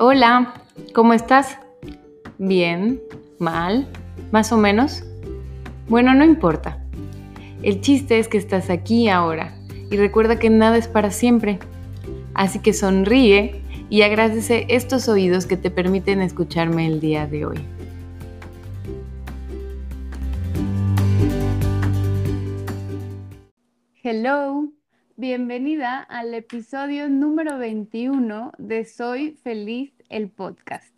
Hola, ¿cómo estás? ¿Bien? ¿Mal? ¿Más o menos? Bueno, no importa. El chiste es que estás aquí ahora y recuerda que nada es para siempre. Así que sonríe y agradece estos oídos que te permiten escucharme el día de hoy. Hello, bienvenida al episodio número 21 de Soy Feliz el podcast.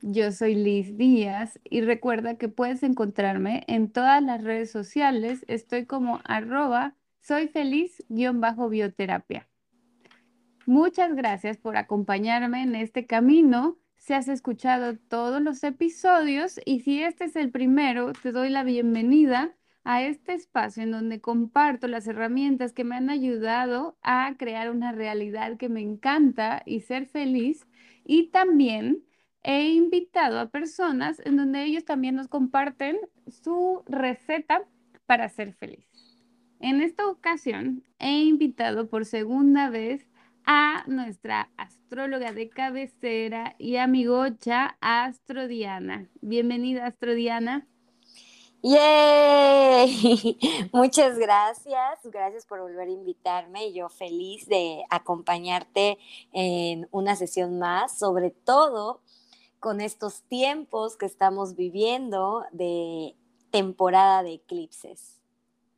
Yo soy Liz Díaz y recuerda que puedes encontrarme en todas las redes sociales. Estoy como arroba soy feliz-bioterapia. Muchas gracias por acompañarme en este camino. Si has escuchado todos los episodios y si este es el primero, te doy la bienvenida a este espacio en donde comparto las herramientas que me han ayudado a crear una realidad que me encanta y ser feliz. Y también he invitado a personas en donde ellos también nos comparten su receta para ser feliz. En esta ocasión he invitado por segunda vez a nuestra astróloga de cabecera y amigocha Astrodiana. Bienvenida Astrodiana. ¡Yay! Muchas gracias, gracias por volver a invitarme. Yo feliz de acompañarte en una sesión más, sobre todo con estos tiempos que estamos viviendo de temporada de eclipses.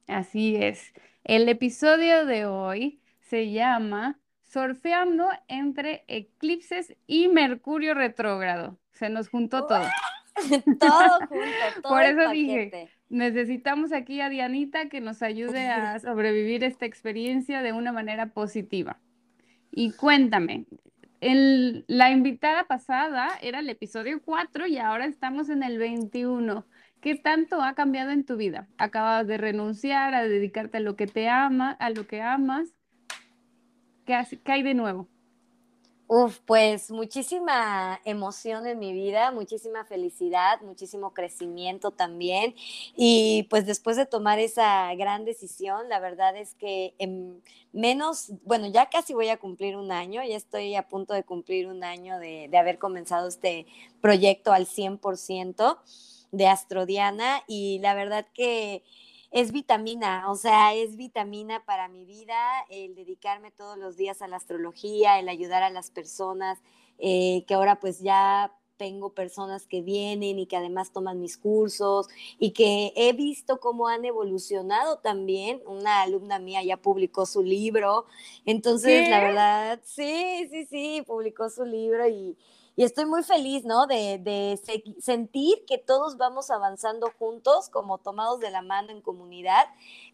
Así es. El episodio de hoy se llama Surfeando entre eclipses y Mercurio retrógrado. Se nos juntó todo. todo junto, todo Por eso dije, necesitamos aquí a Dianita que nos ayude a sobrevivir esta experiencia de una manera positiva. Y cuéntame, la invitada pasada era el episodio 4 y ahora estamos en el 21. ¿Qué tanto ha cambiado en tu vida? Acabas de renunciar a dedicarte a lo que te ama, a lo que amas. ¿Qué, qué hay de nuevo? Uf, pues muchísima emoción en mi vida, muchísima felicidad, muchísimo crecimiento también. Y pues después de tomar esa gran decisión, la verdad es que en menos, bueno, ya casi voy a cumplir un año, ya estoy a punto de cumplir un año de, de haber comenzado este proyecto al 100% de Astrodiana y la verdad que es vitamina, o sea, es vitamina para mi vida el dedicarme todos los días a la astrología, el ayudar a las personas, eh, que ahora pues ya tengo personas que vienen y que además toman mis cursos y que he visto cómo han evolucionado también. Una alumna mía ya publicó su libro, entonces la verdad, sí, sí, sí, publicó su libro y, y estoy muy feliz, ¿no? De, sentir que todos vamos avanzando juntos, como tomados de la mano en comunidad,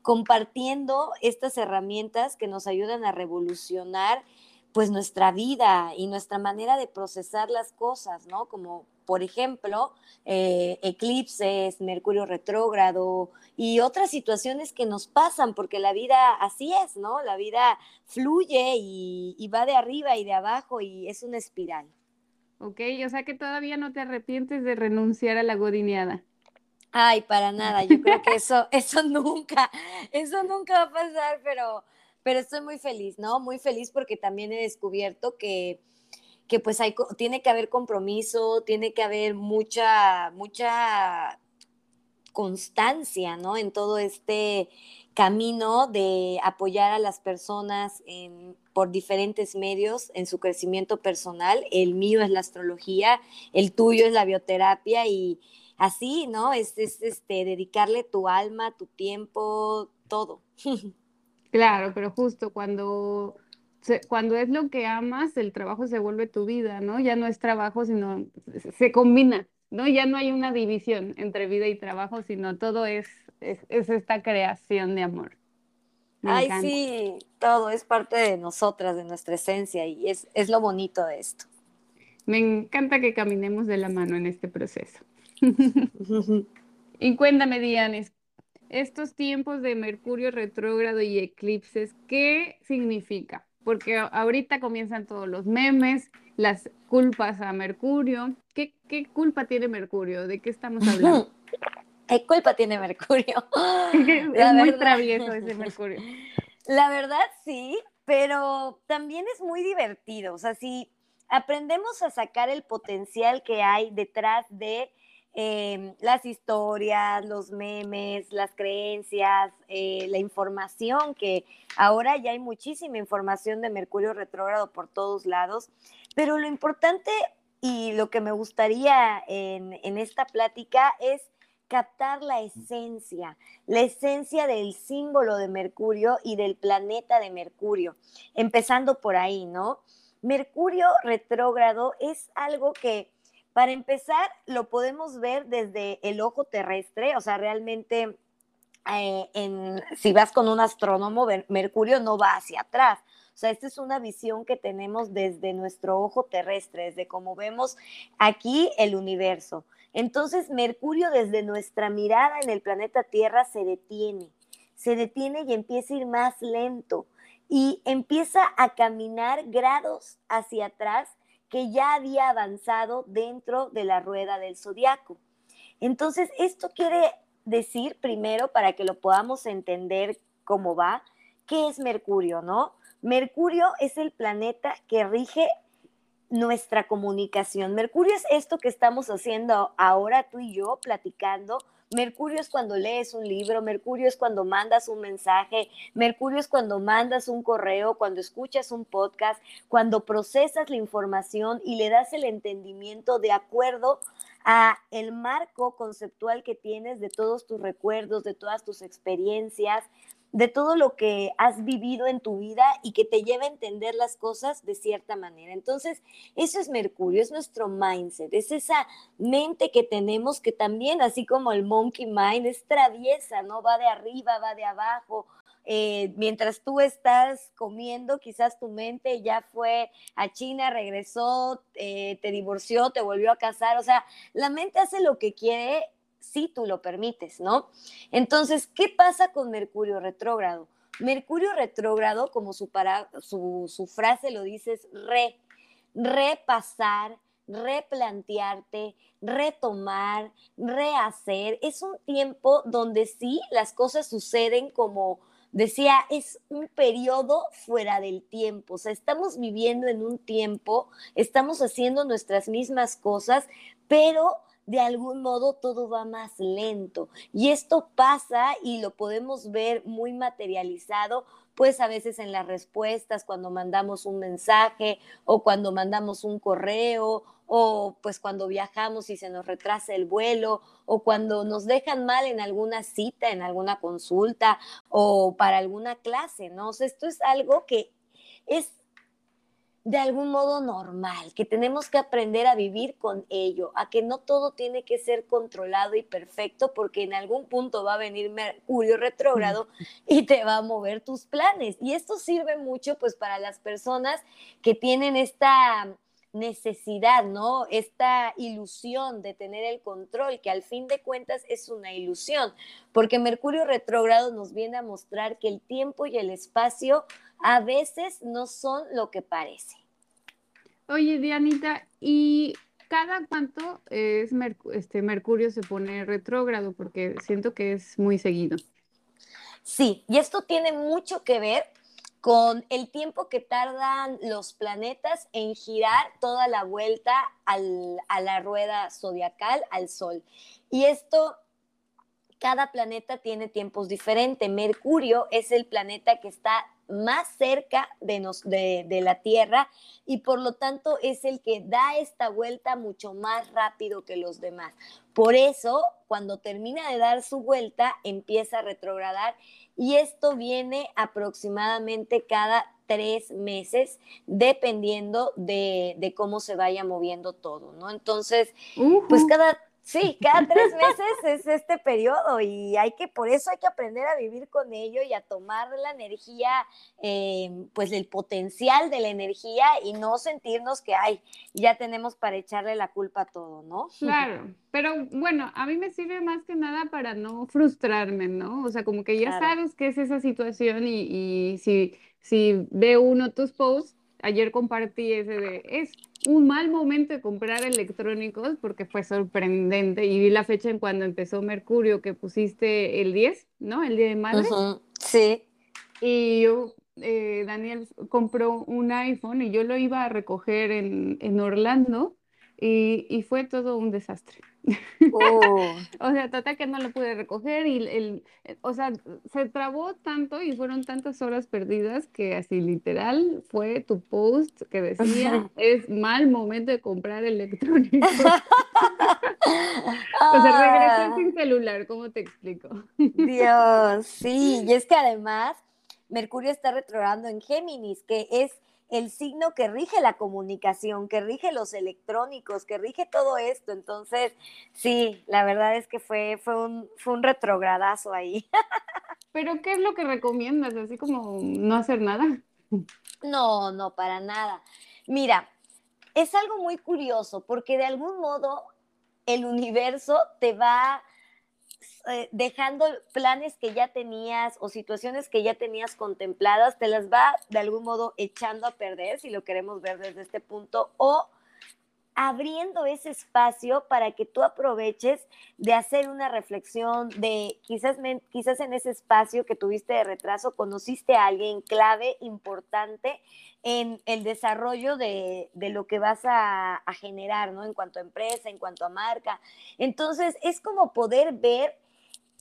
compartiendo estas herramientas que nos ayudan a revolucionar pues nuestra vida y nuestra manera de procesar las cosas, ¿no? Como por ejemplo, eh, eclipses, Mercurio retrógrado y otras situaciones que nos pasan, porque la vida así es, ¿no? La vida fluye y va de arriba y de abajo y es una espiral. Ok, o sea que todavía no te arrepientes de renunciar a la godineada. Ay, para nada, yo creo que eso, eso nunca, eso nunca va a pasar, pero, pero estoy muy feliz, ¿no? Muy feliz porque también he descubierto que, que pues hay, tiene que haber compromiso, tiene que haber mucha, mucha constancia, ¿no? En todo este camino de apoyar a las personas por diferentes medios en su crecimiento personal. El mío es la astrología, el tuyo es la bioterapia y así, ¿no? Es, este, dedicarle tu alma, tu tiempo, todo. Claro, pero justo cuando, cuando es lo que amas, el trabajo se vuelve tu vida, ¿no? Ya no es trabajo, sino se combina, ¿no? Ya no hay una división entre vida y trabajo, sino todo es es, esta creación de amor. Ay, sí, todo es parte de nosotras, de nuestra esencia y es, es lo bonito de esto. Me encanta que caminemos de la mano en este proceso. y cuéntame, Dianes, estos tiempos de Mercurio retrógrado y eclipses, ¿qué significa? Porque ahorita comienzan todos los memes, las culpas a Mercurio. ¿Qué, qué culpa tiene Mercurio? ¿De qué estamos hablando? ¿Qué culpa tiene Mercurio? es muy travieso ese Mercurio. La verdad sí, pero también es muy divertido. O sea, si, aprendemos a sacar el potencial que hay detrás de em, las historias, los memes, las creencias, eh, la información, que ahora ya hay muchísima información de Mercurio retrógrado por todos lados, pero lo importante y lo que me gustaría en, en esta plática es captar la esencia, la esencia del símbolo de Mercurio y del planeta de Mercurio, empezando por ahí, ¿no? Mercurio retrógrado es algo que, para empezar, lo podemos ver desde el ojo terrestre, o sea, realmente eh, si vas con un astrónomo, Mercurio no va hacia atrás. O sea, esta es una visión que tenemos desde nuestro ojo terrestre, desde cómo vemos aquí el universo. Entonces, Mercurio desde nuestra mirada en el planeta Tierra se detiene, se detiene y empieza a ir más lento y empieza a caminar grados hacia atrás que ya había avanzado dentro de la rueda del zodiaco. Entonces, esto quiere decir, primero, para que lo podamos entender cómo va, qué es Mercurio, ¿no? Mercurio es el planeta que rige nuestra comunicación. Mercurio es esto que estamos haciendo ahora tú y yo platicando. Mercurio es cuando lees un libro, Mercurio es cuando mandas un mensaje, Mercurio es cuando mandas un correo, cuando escuchas un podcast, cuando procesas la información y le das el entendimiento de acuerdo a el marco conceptual que tienes de todos tus recuerdos, de todas tus experiencias, de todo lo que has vivido en tu vida y que te lleva a entender las cosas de cierta manera. Entonces, eso es Mercurio, es nuestro mindset, es esa mente que tenemos que también, así como el monkey mind, es traviesa, ¿no? Va de arriba, va de abajo. Eh, mientras tú estás comiendo, quizás tu mente ya fue a China, regresó, eh, te divorció, te volvió a casar. O sea, la mente hace lo que quiere si tú lo permites, ¿no? Entonces, ¿qué pasa con Mercurio retrógrado? Mercurio retrógrado, como su, su, frase lo dice, es re, repasar, replantearte, retomar, rehacer. Es un tiempo donde sí las cosas suceden como decía, es un periodo fuera del tiempo. O sea, estamos viviendo en un tiempo, estamos haciendo nuestras mismas cosas, pero de algún modo todo va más lento. Y esto pasa y lo podemos ver muy materializado, pues a veces en las respuestas, cuando mandamos un mensaje o cuando mandamos un correo o pues cuando viajamos y se nos retrasa el vuelo o cuando nos dejan mal en alguna cita, en alguna consulta o para alguna clase, ¿no? Esto es algo que es de algún modo normal, que tenemos que aprender a vivir con ello, a que no todo tiene que ser controlado y perfecto, porque en algún punto va a venir Mercurio retrógrado y te va a mover tus planes. Y esto sirve mucho pues para las personas que tienen esta necesidad, ¿no? Esta ilusión de tener el control, que al fin de cuentas es una ilusión, porque Mercurio retrógrado nos viene a mostrar que el tiempo y el espacio a veces no son lo que parece. Oye, Dianita, ¿y cada cuánto es este Mercurio se pone retrógrado? Porque siento que es muy seguido. Sí, y esto tiene mucho que ver con el tiempo que tardan los planetas en girar toda la vuelta a la rueda zodiacal, al Sol. Y esto cada planeta tiene tiempos diferentes. Mercurio es el planeta que está más cerca de, de, la Tierra y por lo tanto es el que da esta vuelta mucho más rápido que los demás. Por eso, cuando termina de dar su vuelta, empieza a retrogradar y esto viene aproximadamente cada tres meses, dependiendo de, de, cómo se vaya moviendo todo, ¿no? Entonces, pues cada Sí, cada tres meses es este periodo y hay que, por eso hay que aprender a vivir con ello y a tomar la energía, eh, pues el potencial de la energía y no sentirnos que, ay, ya tenemos para echarle la culpa a todo, ¿no? Claro, pero bueno, a mí me sirve más que nada para no frustrarme, ¿no? O sea, como que ya sabes qué es esa situación y, y si, si ve uno tus posts, ayer compartí ese de, es un mal momento de comprar electrónicos porque fue sorprendente y vi la fecha en cuando empezó Mercurio que pusiste el 10, ¿no? El día de madre. Sí. Y yo eh, Daniel compró un iPhone y yo lo iba a recoger en, en Orlando y, y fue todo un desastre. Oh. O sea, total que no lo pude recoger y el, el- o sea, se trabó tanto y fueron tantas horas perdidas que así literal fue tu post que decía, es mal momento de comprar electrónicos. O sea, regresé Ah, sin celular, ¿cómo te explico? Dios, sí, y es que además Mercurio está retrogrado en Géminis, que es el signo que rige la comunicación, que rige los electrónicos, que rige todo esto. Entonces, sí, la verdad es que fue, fue un, fue un retrogradazo ahí. Pero ¿qué es lo que recomiendas? Así como no hacer nada. No, no, para nada. Mira, es algo muy curioso porque de algún modo el universo te va eh, dejando planes que ya tenías o situaciones que ya tenías contempladas, te las va de algún modo echando a perder, si lo queremos ver desde este punto, o abriendo ese espacio para que tú aproveches de hacer una reflexión, de quizás, quizás en ese espacio que tuviste de retraso conociste a alguien clave, importante en el desarrollo de, de lo que vas a, a generar, ¿no? En cuanto a empresa, en cuanto a marca. Entonces, es como poder ver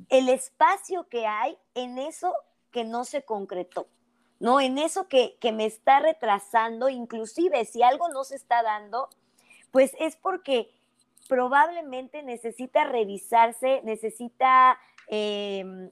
el espacio que hay en eso que no se concretó, ¿no? En eso que, que me está retrasando, inclusive si algo no se está dando, pues es porque probablemente necesita revisarse, necesita eh,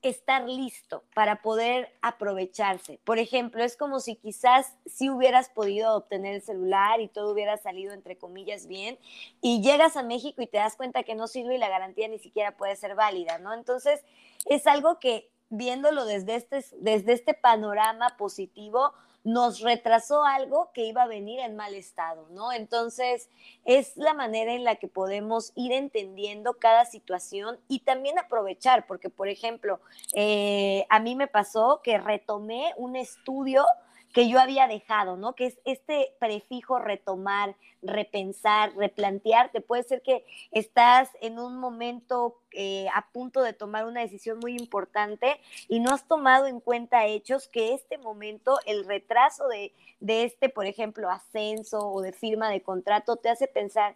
estar listo para poder aprovecharse. Por ejemplo, es como si quizás si hubieras podido obtener el celular y todo hubiera salido entre comillas bien y llegas a México y te das cuenta que no sirve y la garantía ni siquiera puede ser válida, ¿no? Entonces, es algo que viéndolo desde este, desde este panorama positivo, nos retrasó algo que iba a venir en mal estado, ¿no? Entonces, es la manera en la que podemos ir entendiendo cada situación y también aprovechar, porque, por ejemplo, eh, a mí me pasó que retomé un estudio que yo había dejado, ¿no? Que es este prefijo retomar, repensar, replantearte. Puede ser que estás en un momento eh, a punto de tomar una decisión muy importante y no has tomado en cuenta hechos que este momento, el retraso de, de este, por ejemplo, ascenso o de firma de contrato, te hace pensar,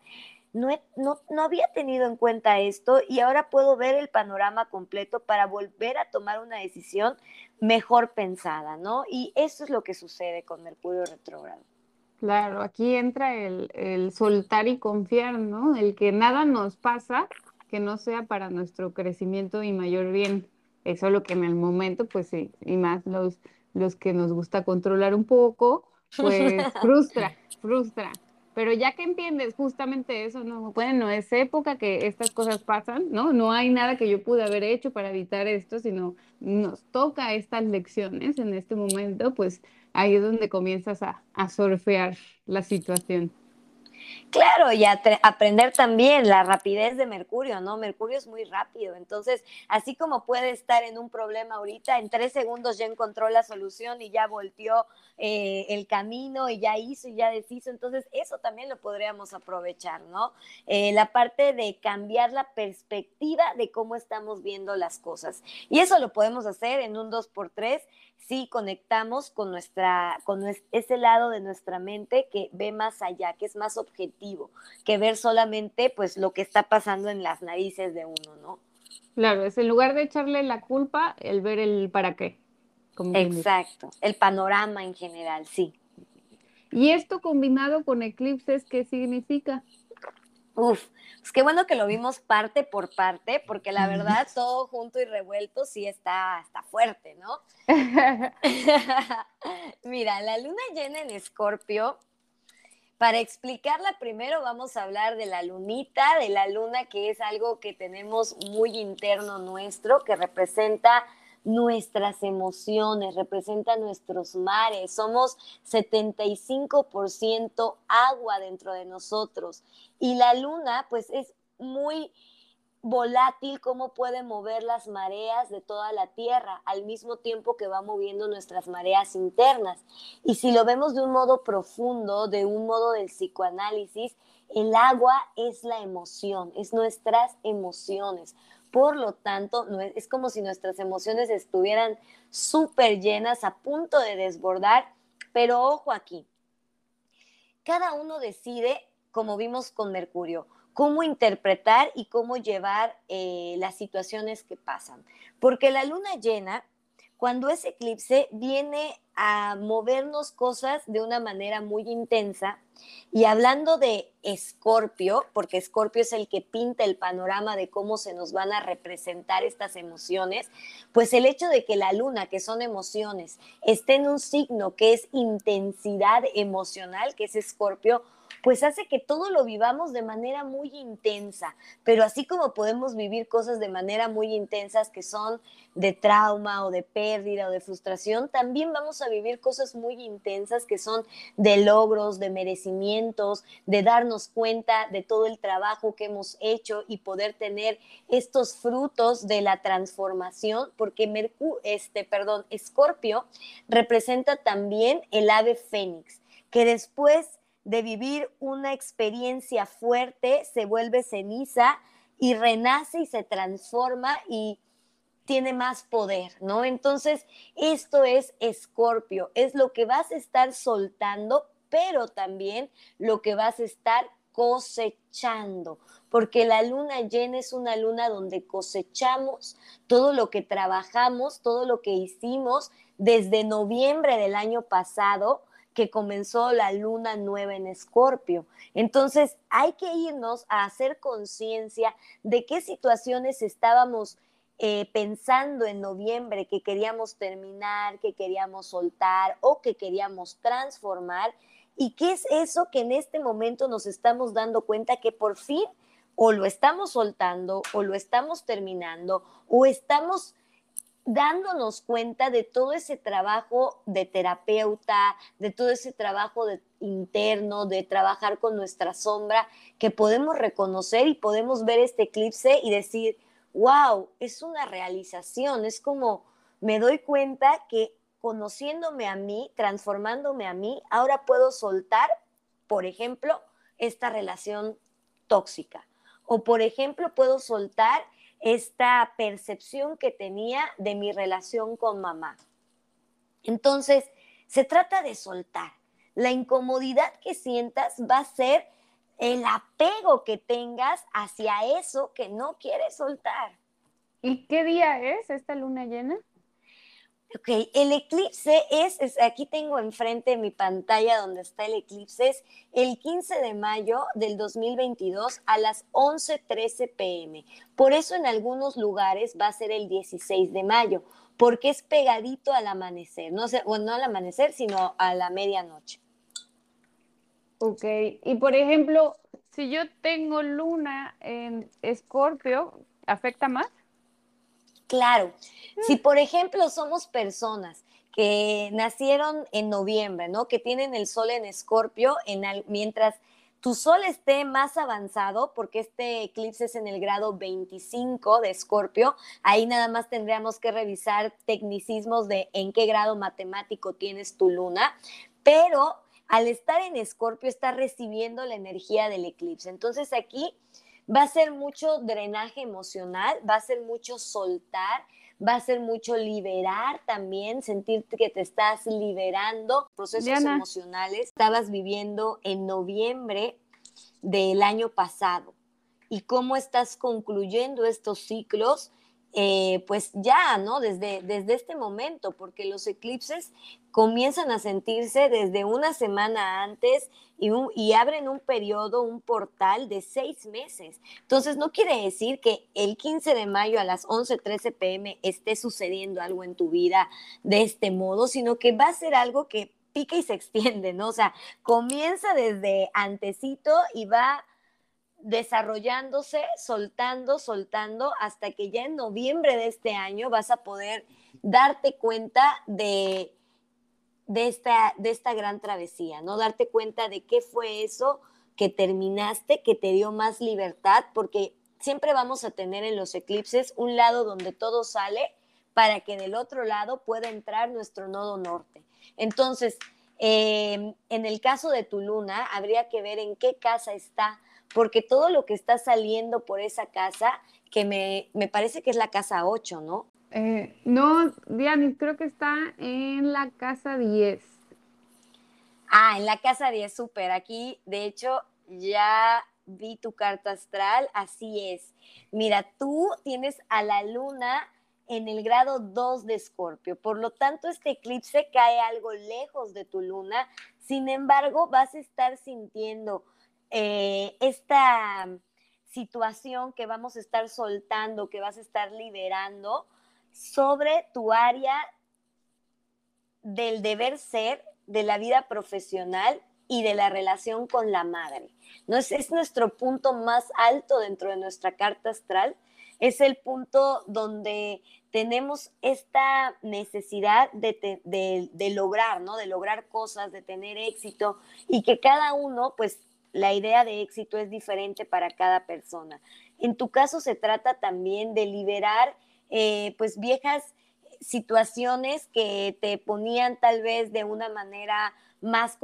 no, no, no, había tenido en cuenta esto y ahora puedo ver el panorama completo para volver a tomar una decisión mejor pensada, ¿no? Y eso es lo que sucede con Mercurio retrógrado. Claro, aquí entra el, el, soltar y confiar, ¿no? El que nada nos pasa que no sea para nuestro crecimiento y mayor bien. Eso es lo que en el momento, pues sí, y más los, los que nos gusta controlar un poco, pues frustra, frustra. Pero ya que entiendes justamente eso, no, bueno, es época que estas cosas pasan, ¿no? No hay nada que yo pude haber hecho para evitar esto, sino nos toca estas lecciones en este momento, pues ahí es donde comienzas a, a surfear la situación. Claro, y aprender también la rapidez de Mercurio, ¿no? Mercurio es muy rápido, entonces, así como puede estar en un problema ahorita, en tres segundos ya encontró la solución y ya volteó eh, el camino y ya hizo y ya deshizo, entonces eso también lo podríamos aprovechar, ¿no? Eh, la parte de cambiar la perspectiva de cómo estamos viendo las cosas. Y eso lo podemos hacer en un 2x3 si conectamos con, nuestra, con ese lado de nuestra mente que ve más allá, que es más objetivo, que ver solamente pues lo que está pasando en las narices de uno, ¿no? Claro, es en lugar de echarle la culpa, el ver el para qué. Como Exacto, el panorama en general, sí. ¿Y esto combinado con eclipses, qué significa? Uf, pues qué bueno que lo vimos parte por parte, porque la verdad todo junto y revuelto sí está, está fuerte, ¿no? Mira, la luna llena en Escorpio, para explicarla primero vamos a hablar de la lunita, de la luna que es algo que tenemos muy interno nuestro, que representa nuestras emociones, representa nuestros mares. Somos 75% agua dentro de nosotros. Y la luna, pues es muy volátil cómo puede mover las mareas de toda la Tierra al mismo tiempo que va moviendo nuestras mareas internas. Y si lo vemos de un modo profundo, de un modo del psicoanálisis, el agua es la emoción, es nuestras emociones. Por lo tanto, es como si nuestras emociones estuvieran súper llenas, a punto de desbordar, pero ojo aquí, cada uno decide, como vimos con Mercurio, cómo interpretar y cómo llevar eh, las situaciones que pasan. Porque la luna llena, cuando es eclipse, viene a movernos cosas de una manera muy intensa. Y hablando de Escorpio, porque Escorpio es el que pinta el panorama de cómo se nos van a representar estas emociones, pues el hecho de que la luna, que son emociones, esté en un signo que es intensidad emocional, que es Escorpio, pues hace que todo lo vivamos de manera muy intensa, pero así como podemos vivir cosas de manera muy intensas que son de trauma o de pérdida o de frustración, también vamos a vivir cosas muy intensas que son de logros, de merecimientos, de darnos cuenta de todo el trabajo que hemos hecho y poder tener estos frutos de la transformación, porque Mercurio, este, perdón, Escorpio representa también el ave fénix, que después de vivir una experiencia fuerte, se vuelve ceniza y renace y se transforma y tiene más poder, ¿no? Entonces, esto es Escorpio, es lo que vas a estar soltando, pero también lo que vas a estar cosechando, porque la luna llena es una luna donde cosechamos todo lo que trabajamos, todo lo que hicimos desde noviembre del año pasado, que comenzó la luna nueva en Escorpio. Entonces hay que irnos a hacer conciencia de qué situaciones estábamos eh, pensando en noviembre que queríamos terminar, que queríamos soltar o que queríamos transformar y qué es eso que en este momento nos estamos dando cuenta que por fin o lo estamos soltando o lo estamos terminando o estamos dándonos cuenta de todo ese trabajo de terapeuta, de todo ese trabajo interno, de trabajar con nuestra sombra, que podemos reconocer y podemos ver este eclipse y decir, wow, es una realización, es como me doy cuenta que conociéndome a mí, transformándome a mí, ahora puedo soltar, por ejemplo, esta relación tóxica. O, por ejemplo, puedo soltar esta percepción que tenía de mi relación con mamá. Entonces, se trata de soltar. La incomodidad que sientas va a ser el apego que tengas hacia eso que no quieres soltar. ¿Y qué día es esta luna llena? Ok, el eclipse es, aquí tengo enfrente mi pantalla donde está el eclipse, es el 15 de mayo del 2022 a las 11:13 pm. Por eso en algunos lugares va a ser el 16 de mayo, porque es pegadito al amanecer, no, sé, bueno, no al amanecer, sino a la medianoche. Ok, y por ejemplo, si yo tengo luna en Escorpio, ¿afecta más? Claro. Si, por ejemplo, somos personas que nacieron en noviembre, ¿no? Que tienen el sol en escorpio, en mientras tu sol esté más avanzado, porque este eclipse es en el grado 25 de escorpio, ahí nada más tendríamos que revisar tecnicismos de en qué grado matemático tienes tu luna, pero al estar en escorpio está recibiendo la energía del eclipse. Entonces aquí va a ser mucho drenaje emocional, va a ser mucho soltar, va a ser mucho liberar también, sentirte que te estás liberando procesos emocionales. Estabas viviendo en noviembre del año pasado y cómo estás concluyendo estos ciclos eh, pues ya, ¿no? Desde, desde este momento, porque los eclipses comienzan a sentirse desde una semana antes y, abren un periodo, un portal de seis meses. Entonces, no quiere decir que el 15 de mayo a las 11:13 pm esté sucediendo algo en tu vida de este modo, sino que va a ser algo que pica y se extiende, ¿no? O sea, comienza desde antecito y va desarrollándose, soltando, soltando, hasta que ya en noviembre de este año vas a poder darte cuenta de, de, esta, de esta gran travesía, ¿no? Darte cuenta de qué fue eso que terminaste, que te dio más libertad, porque siempre vamos a tener en los eclipses un lado donde todo sale para que del otro lado pueda entrar nuestro nodo norte. Entonces, eh, en el caso de tu luna, habría que ver en qué casa está porque todo lo que está saliendo por esa casa, que me, me parece que es la casa 8, ¿no? Eh, no, Dianis, creo que está en la casa 10. Ah, en la casa 10, súper. Aquí, de hecho, ya vi tu carta astral, así es. Mira, tú tienes a la luna en el grado 2 de Escorpio, por lo tanto este eclipse cae algo lejos de tu luna, sin embargo vas a estar sintiendo eh, esta situación que vamos a estar soltando, que vas a estar liberando sobre tu área del deber ser, de la vida profesional y de la relación con la madre. ¿no? Es, es nuestro punto más alto dentro de nuestra carta astral. Es el punto donde tenemos esta necesidad de, de, lograr, ¿no? De lograr cosas, de tener éxito y que cada uno, pues la idea de éxito es diferente para cada persona. En tu caso se trata también de liberar, eh, pues, viejas situaciones que te ponían tal vez de una manera más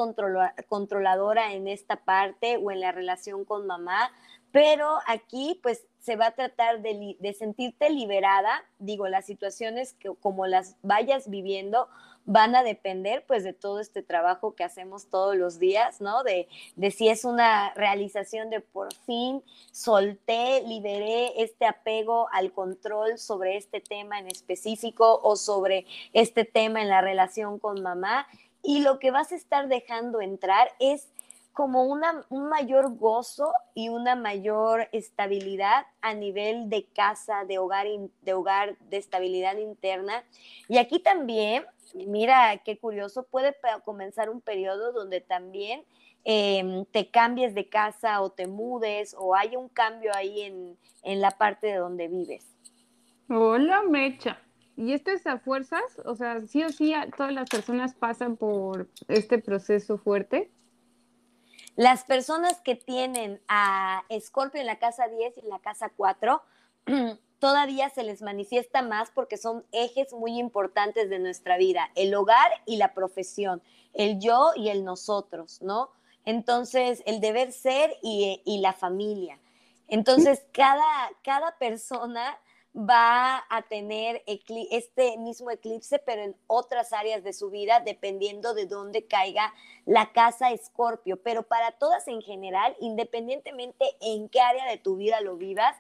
controladora en esta parte o en la relación con mamá, pero aquí pues se va a tratar de, de, sentirte liberada, digo, las situaciones que como las vayas viviendo van a depender pues de todo este trabajo que hacemos todos los días, ¿no? De, de si es una realización de por fin solté, liberé este apego al control sobre este tema en específico o sobre este tema en la relación con mamá y lo que vas a estar dejando entrar es como una, un mayor gozo y una mayor estabilidad a nivel de casa, de hogar, de hogar, de estabilidad interna. Y aquí también, mira qué curioso, puede comenzar un periodo donde también em, te cambies de casa o te mudes o hay un cambio ahí en, en la parte de donde vives. Hola, Mecha. ¿Y esto es a fuerzas? O sea, sí o sí todas las personas pasan por este proceso fuerte. Las personas que tienen a Escorpio en la casa 10 y en la casa 4, todavía se les manifiesta más porque son ejes muy importantes de nuestra vida, el hogar y la profesión, el yo y el nosotros, ¿no? Entonces, el deber ser y, la familia. Entonces, cada, cada persona va a tener este mismo eclipse, pero en otras áreas de su vida, dependiendo de dónde caiga la casa Escorpio. Pero para todas en general, independientemente en qué área de tu vida lo vivas,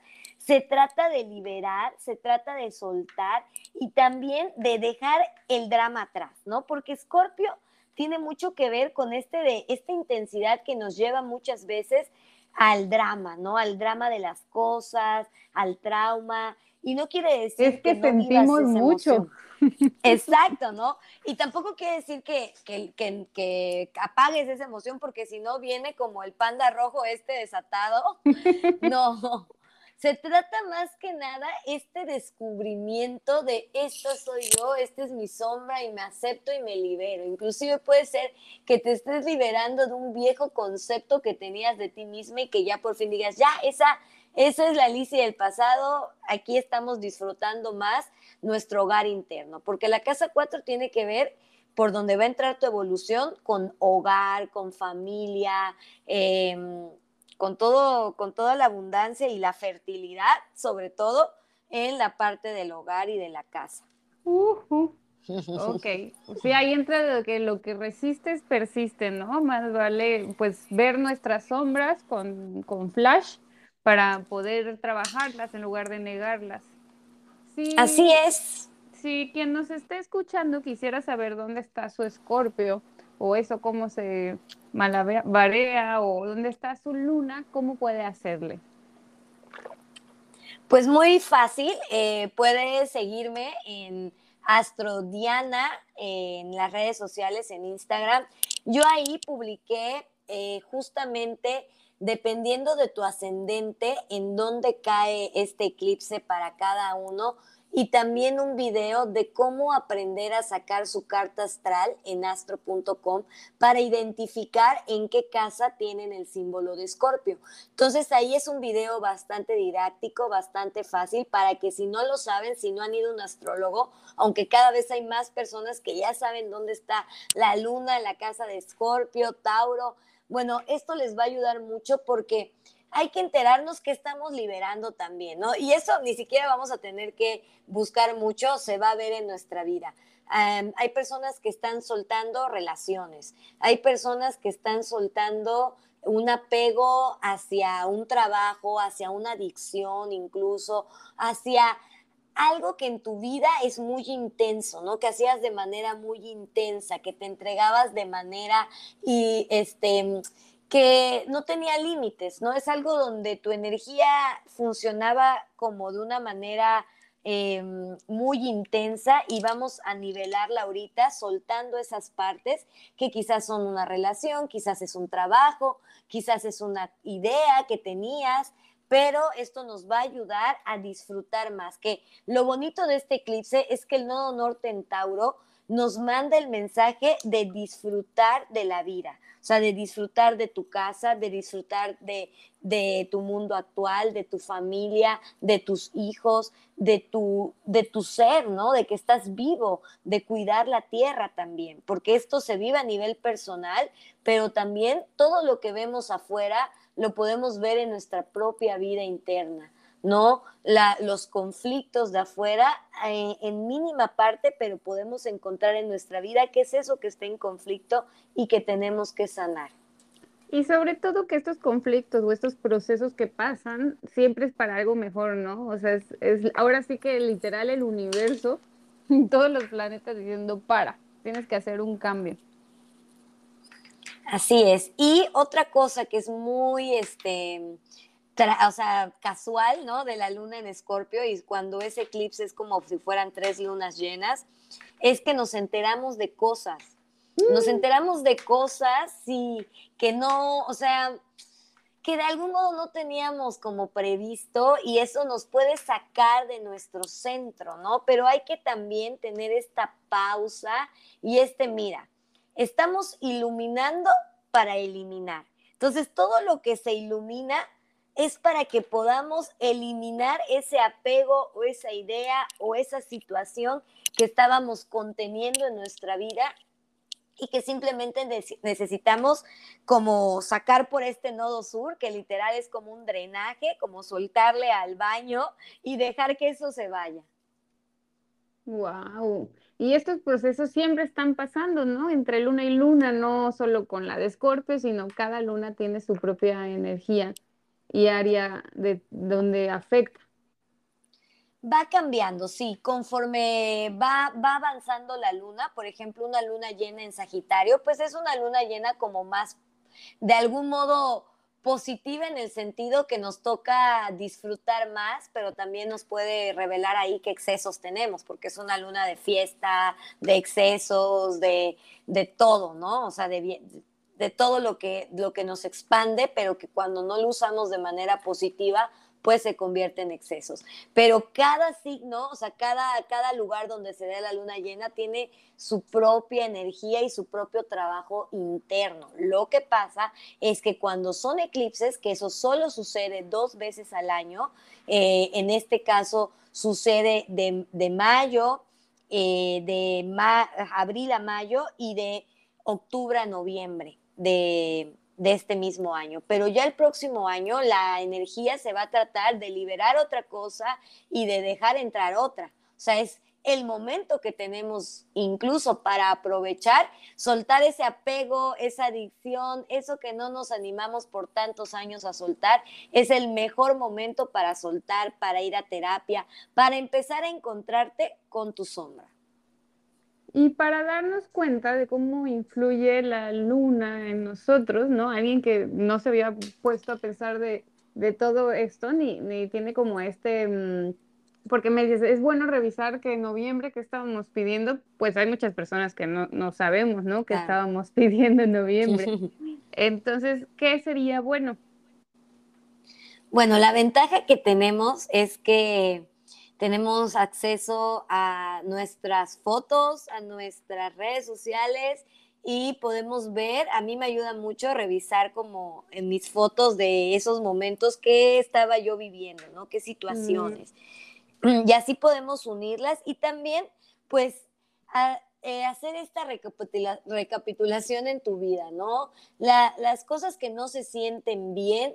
se trata de liberar, se trata de soltar y también de dejar el drama atrás, ¿no? Porque Escorpio tiene mucho que ver con este de esta intensidad que nos lleva muchas veces al drama, ¿no? Al drama de las cosas, al trauma, y no quiere decir es que, sentimos mucho. Exacto, ¿no? Y tampoco quiere decir que, que, que, apagues esa emoción porque si no viene como el panda rojo este desatado. No, se trata más que nada este descubrimiento de esto soy yo, esta es mi sombra y me acepto y me libero. Inclusive puede ser que te estés liberando de un viejo concepto que tenías de ti misma y que ya por fin digas, ya, esa esa es la Alicia del pasado. Aquí estamos disfrutando más nuestro hogar interno, porque la casa 4 tiene que ver por donde va a entrar tu evolución con hogar, con familia, em, con, todo, con toda la abundancia y la fertilidad, sobre todo en la parte del hogar y de la casa. Ok, sí, ahí entra que lo que resistes persiste, ¿no? Más vale pues ver nuestras sombras con, con flash para poder trabajarlas en lugar de negarlas. Sí, Así es. Si quien nos esté escuchando quisiera saber dónde está su escorpio o eso, cómo se malabarea o dónde está su luna, ¿cómo puede hacerle? Pues muy fácil, eh, puede seguirme en Astrodiana en las redes sociales, en Instagram. Yo ahí publiqué eh, justamente dependiendo de tu ascendente, en dónde cae este eclipse para cada uno y también un video de cómo aprender a sacar su carta astral en astro.com para identificar en qué casa tienen el símbolo de Escorpio. Entonces ahí es un video bastante didáctico, bastante fácil para que si no lo saben, si no han ido a un astrólogo, aunque cada vez hay más personas que ya saben dónde está la luna en la casa de Escorpio, Tauro, bueno, esto les va a ayudar mucho porque hay que enterarnos que estamos liberando también, ¿no? Y eso ni siquiera vamos a tener que buscar mucho, se va a ver en nuestra vida. hay personas que están soltando relaciones, hay personas que están soltando un apego hacia un trabajo, hacia una adicción incluso, hacia algo que en tu vida es muy intenso, ¿no? Que hacías de manera muy intensa, que te entregabas de manera y este que no tenía límites, ¿no? Es algo donde tu energía funcionaba como de una manera em, muy intensa y vamos a nivelarla ahorita soltando esas partes que quizás son una relación, quizás es un trabajo, quizás es una idea que tenías, pero esto nos va a ayudar a disfrutar más. Que lo bonito de este eclipse es que el nodo norte en Tauro nos manda el mensaje de disfrutar de la vida, o sea, de disfrutar de tu casa, de disfrutar de, de tu mundo actual, de tu familia, de tus hijos, de tu, de tu ser, ¿no? De que estás vivo, de cuidar la tierra también, porque esto se vive a nivel personal, pero también todo lo que vemos afuera lo podemos ver en nuestra propia vida interna, ¿no? los conflictos de afuera eh, en mínima parte, pero podemos encontrar en nuestra vida qué es eso que está en conflicto y que tenemos que sanar. Y sobre todo que estos conflictos o estos procesos que pasan siempre es para algo mejor, ¿no? O sea, es, es ahora sí que literal el universo, todos los planetas diciendo, para, tienes que hacer un cambio. Así es. Y otra cosa que es muy, este, o sea, casual, ¿no? De la luna en Escorpio y cuando ese eclipse es como si fueran tres lunas llenas, es que nos enteramos de cosas. Nos mm. enteramos de cosas y que no, o sea, que de algún modo no teníamos como previsto y eso nos puede sacar de nuestro centro, ¿no? Pero hay que también tener esta pausa y este, mira, estamos iluminando para eliminar. Entonces, todo lo que se ilumina es para que podamos eliminar ese apego o esa idea o esa situación que estábamos conteniendo en nuestra vida y que simplemente necesitamos como sacar por este nodo sur, que literal es como un drenaje, como soltarle al baño y dejar que eso se vaya. Wow. Y estos procesos siempre están pasando, ¿no? Entre luna y luna, no solo con la de Escorpio, sino cada luna tiene su propia energía y área de donde afecta. Va cambiando, sí, conforme va, va avanzando la luna, por ejemplo, una luna llena en Sagitario, pues es una luna llena como más, de algún modo, positiva en el sentido que nos toca disfrutar más, pero también nos puede revelar ahí qué excesos tenemos, porque es una luna de fiesta, de excesos, de, de todo, ¿no? O sea, de, de todo lo que, lo que nos expande, pero que cuando no lo usamos de manera positiva, pues se convierte en excesos. Pero cada signo, o sea, cada, cada lugar donde se dé la luna llena tiene su propia energía y su propio trabajo interno. Lo que pasa es que cuando son eclipses, que eso solo sucede dos veces al año, eh, en este caso sucede de, mayo, eh, de abril a mayo y de octubre a noviembre de este mismo año. Pero ya el próximo año la energía se va a tratar de liberar otra cosa y de dejar entrar otra. O sea, es el momento que tenemos incluso para aprovechar, soltar ese apego, esa adicción, eso que no nos animamos por tantos años a soltar, es el mejor momento para soltar, para ir a terapia, para empezar a encontrarte con tu sombra. Y para darnos cuenta de cómo influye la luna en nosotros, ¿no? Alguien que no se había puesto a pensar de, todo esto, ni, ni, tiene como este, mm, porque me dices, es bueno revisar que en noviembre que estábamos pidiendo, pues hay muchas personas que no, no sabemos, ¿no? Que estábamos pidiendo en noviembre. Entonces, ¿qué sería bueno? Bueno, la ventaja que tenemos es que tenemos acceso a nuestras fotos, a nuestras redes sociales y podemos ver, a mí me ayuda mucho revisar como en mis fotos de esos momentos qué estaba yo viviendo, ¿no? Qué situaciones. Y así podemos unirlas y también pues eh, hacer esta recapitulación en tu vida, ¿no? las cosas que no se sienten bien,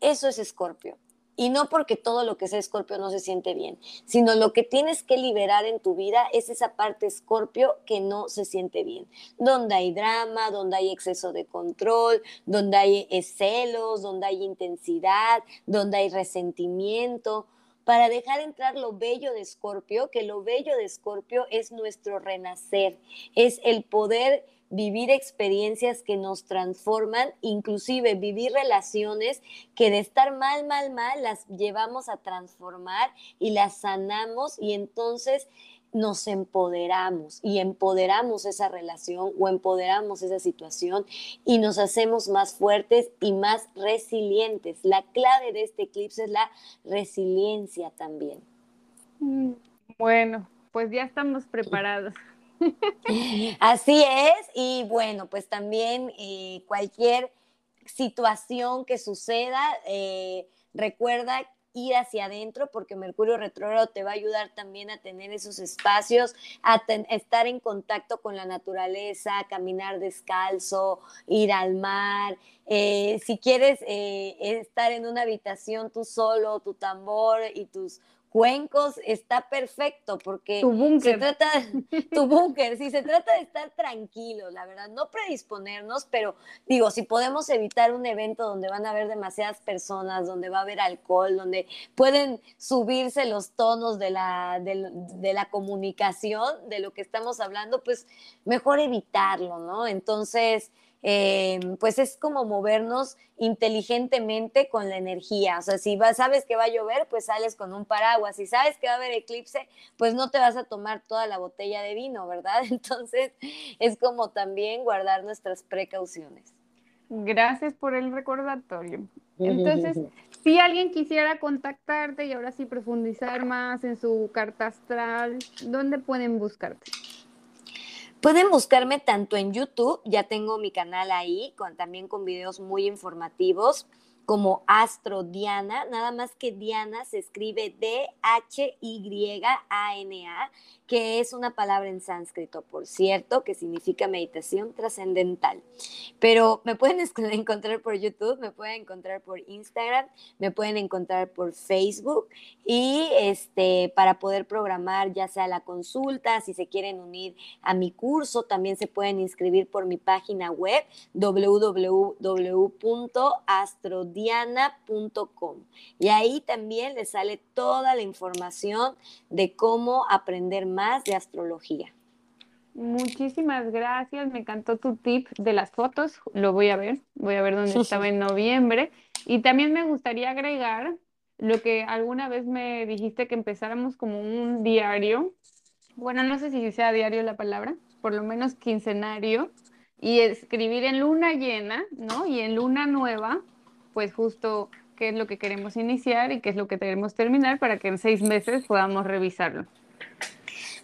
eso es Escorpio. Y no porque todo lo que sea escorpio no se siente bien, sino lo que tienes que liberar en tu vida es esa parte escorpio que no se siente bien, donde hay drama, donde hay exceso de control, donde hay eh, celos, donde hay intensidad, donde hay resentimiento, para dejar entrar lo bello de escorpio, que lo bello de escorpio es nuestro renacer, es el poder vivir experiencias que nos transforman, inclusive vivir relaciones que de estar mal, mal, mal, las llevamos a transformar y las sanamos y entonces nos empoderamos y empoderamos esa relación o empoderamos esa situación y nos hacemos más fuertes y más resilientes. La clave de este eclipse es la resiliencia también. Mm, bueno, pues ya estamos preparados. Así es, y bueno, pues también eh, cualquier situación que suceda, eh, recuerda ir hacia adentro porque Mercurio retrógrado te va a ayudar también a tener esos espacios, a estar en contacto con la naturaleza, caminar descalzo, ir al mar. Eh, si quieres estar en una habitación tú solo, tu tambor y tus Cuencos está perfecto porque tu se trata tu búnker, si se trata de estar tranquilo, la verdad, no predisponernos, pero digo, si podemos evitar un evento donde van a haber demasiadas personas, donde va a haber alcohol, donde pueden subirse los tonos de la, de la comunicación, de lo que estamos hablando, pues mejor evitarlo, ¿no? Entonces, eh, pues es como movernos inteligentemente con la energía. O sea, si sabes que va a llover, pues sales con un paraguas. Si sabes que va a haber eclipse, pues no te vas a tomar toda la botella de vino, ¿verdad? Entonces, es como también guardar nuestras precauciones. Gracias por el recordatorio. Entonces, si alguien quisiera contactarte y ahora sí profundizar más en su carta astral, ¿dónde pueden buscarte? Pueden buscarme tanto en YouTube, ya tengo mi canal ahí, con, también con videos muy informativos, como Astro Diana, nada más que Diana se escribe D-H-Y-A-N-A, que es una palabra en sánscrito, por cierto, que significa meditación trascendental. Pero me pueden encontrar por YouTube, me pueden encontrar por Instagram, me pueden encontrar por Facebook y este para poder programar ya sea la consulta, si se quieren unir a mi curso, también se pueden inscribir por mi página web www.astrodiana.com y ahí también les sale toda la información de cómo aprender más de astrología. Muchísimas gracias, me encantó tu tip de las fotos, lo voy a ver, voy a ver dónde estaba en noviembre. Y también me gustaría agregar lo que alguna vez me dijiste que empezáramos como un diario, bueno, no sé si sea diario la palabra, por lo menos quincenario, y escribir en luna llena, ¿no? Y en luna nueva, pues justo qué es lo que queremos iniciar y qué es lo que queremos terminar para que en seis meses podamos revisarlo.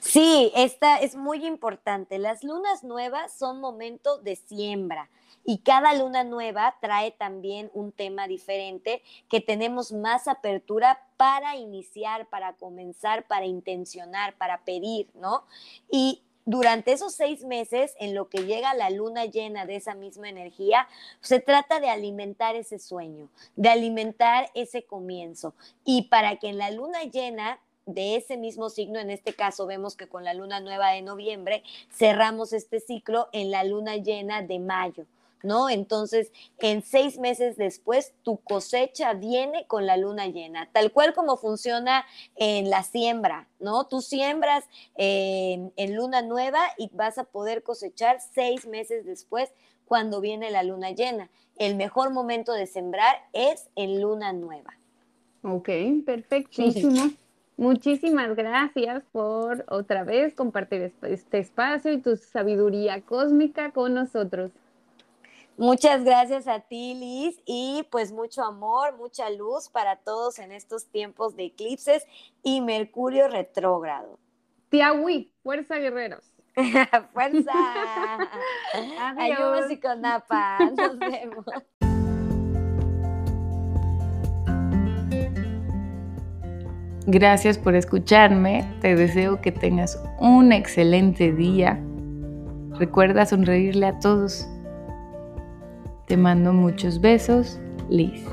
Sí, esta es muy importante. Las lunas nuevas son momentos de siembra y cada luna nueva trae también un tema diferente que tenemos más apertura para iniciar, para comenzar, para intencionar, para pedir, ¿no? Y durante esos seis meses, en lo que llega la luna llena de esa misma energía, se trata de alimentar ese sueño, de alimentar ese comienzo. Y para que en la luna llena de ese mismo signo, en este caso vemos que con la luna nueva de noviembre cerramos este ciclo en la luna llena de mayo. ¿No? Entonces, en seis meses después, tu cosecha viene con la luna llena, tal cual como funciona en la siembra, ¿no? Tú siembras en luna nueva y vas a poder cosechar seis meses después cuando viene la luna llena. El mejor momento de sembrar es en luna nueva. Ok, perfectísimo. Muchísimas gracias por otra vez compartir este espacio y tu sabiduría cósmica con nosotros. Muchas gracias a ti, Liz, y pues mucho amor, mucha luz para todos en estos tiempos de eclipses y Mercurio retrógrado. Tiahui, fuerza guerreros. fuerza. Adiós. y con Napa. Nos vemos. Gracias por escucharme. Te deseo que tengas un excelente día. Recuerda sonreírle a todos. Te mando muchos besos, Liz.